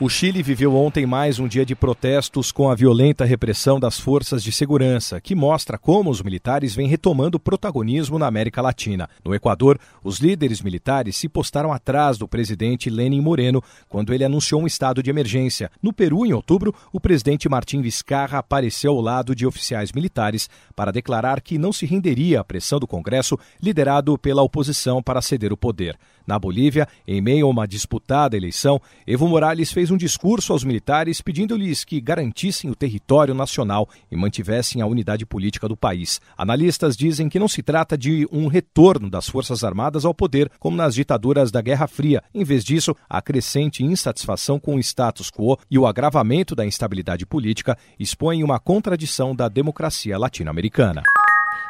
O Chile viveu ontem mais um dia de protestos com a violenta repressão das forças de segurança, que mostra como os militares vêm retomando protagonismo na América Latina. No Equador, os líderes militares se postaram atrás do presidente Lenin Moreno quando ele anunciou um estado de emergência. No Peru, em outubro, o presidente Martim Vizcarra apareceu ao lado de oficiais militares para declarar que não se renderia à pressão do Congresso, liderado pela oposição, para ceder o poder. Na Bolívia, em meio a uma disputada eleição, Evo Morales fez fez um discurso aos militares pedindo-lhes que garantissem o território nacional e mantivessem a unidade política do país. Analistas dizem que não se trata de um retorno das Forças Armadas ao poder, como nas ditaduras da Guerra Fria. Em vez disso, a crescente insatisfação com o status quo e o agravamento da instabilidade política expõem uma contradição da democracia latino-americana.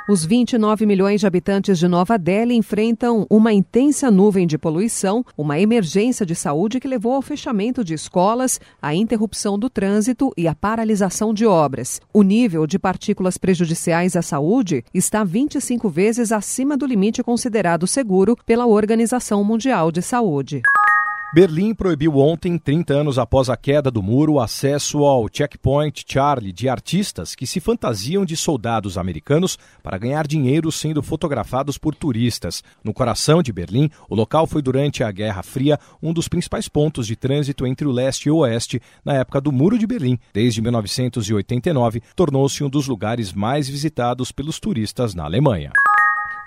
Os 29 milhões de habitantes de Nova Delhi enfrentam uma intensa nuvem de poluição, uma emergência de saúde que levou ao fechamento de escolas, à interrupção do trânsito e à paralisação de obras. O nível de partículas prejudiciais à saúde está 25 vezes acima do limite considerado seguro pela Organização Mundial de Saúde. Berlim proibiu ontem, 30 anos após a queda do muro, o acesso ao Checkpoint Charlie de artistas que se fantasiam de soldados americanos para ganhar dinheiro sendo fotografados por turistas. No coração de Berlim, o local foi durante a Guerra Fria um dos principais pontos de trânsito entre o leste e o oeste na época do Muro de Berlim. Desde 1989, tornou-se um dos lugares mais visitados pelos turistas na Alemanha.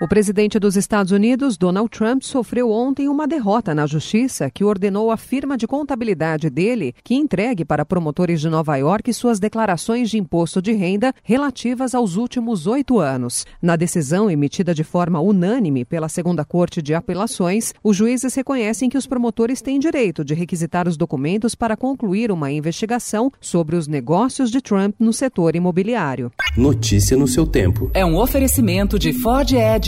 O presidente dos Estados Unidos, Donald Trump, sofreu ontem uma derrota na justiça que ordenou a firma de contabilidade dele que entregue para promotores de Nova York suas declarações de imposto de renda relativas aos últimos oito anos. Na decisão emitida de forma unânime pela Segunda Corte de Apelações, os juízes reconhecem que os promotores têm direito de requisitar os documentos para concluir uma investigação sobre os negócios de Trump no setor imobiliário. Notícia no seu tempo. É um oferecimento de Ford Edge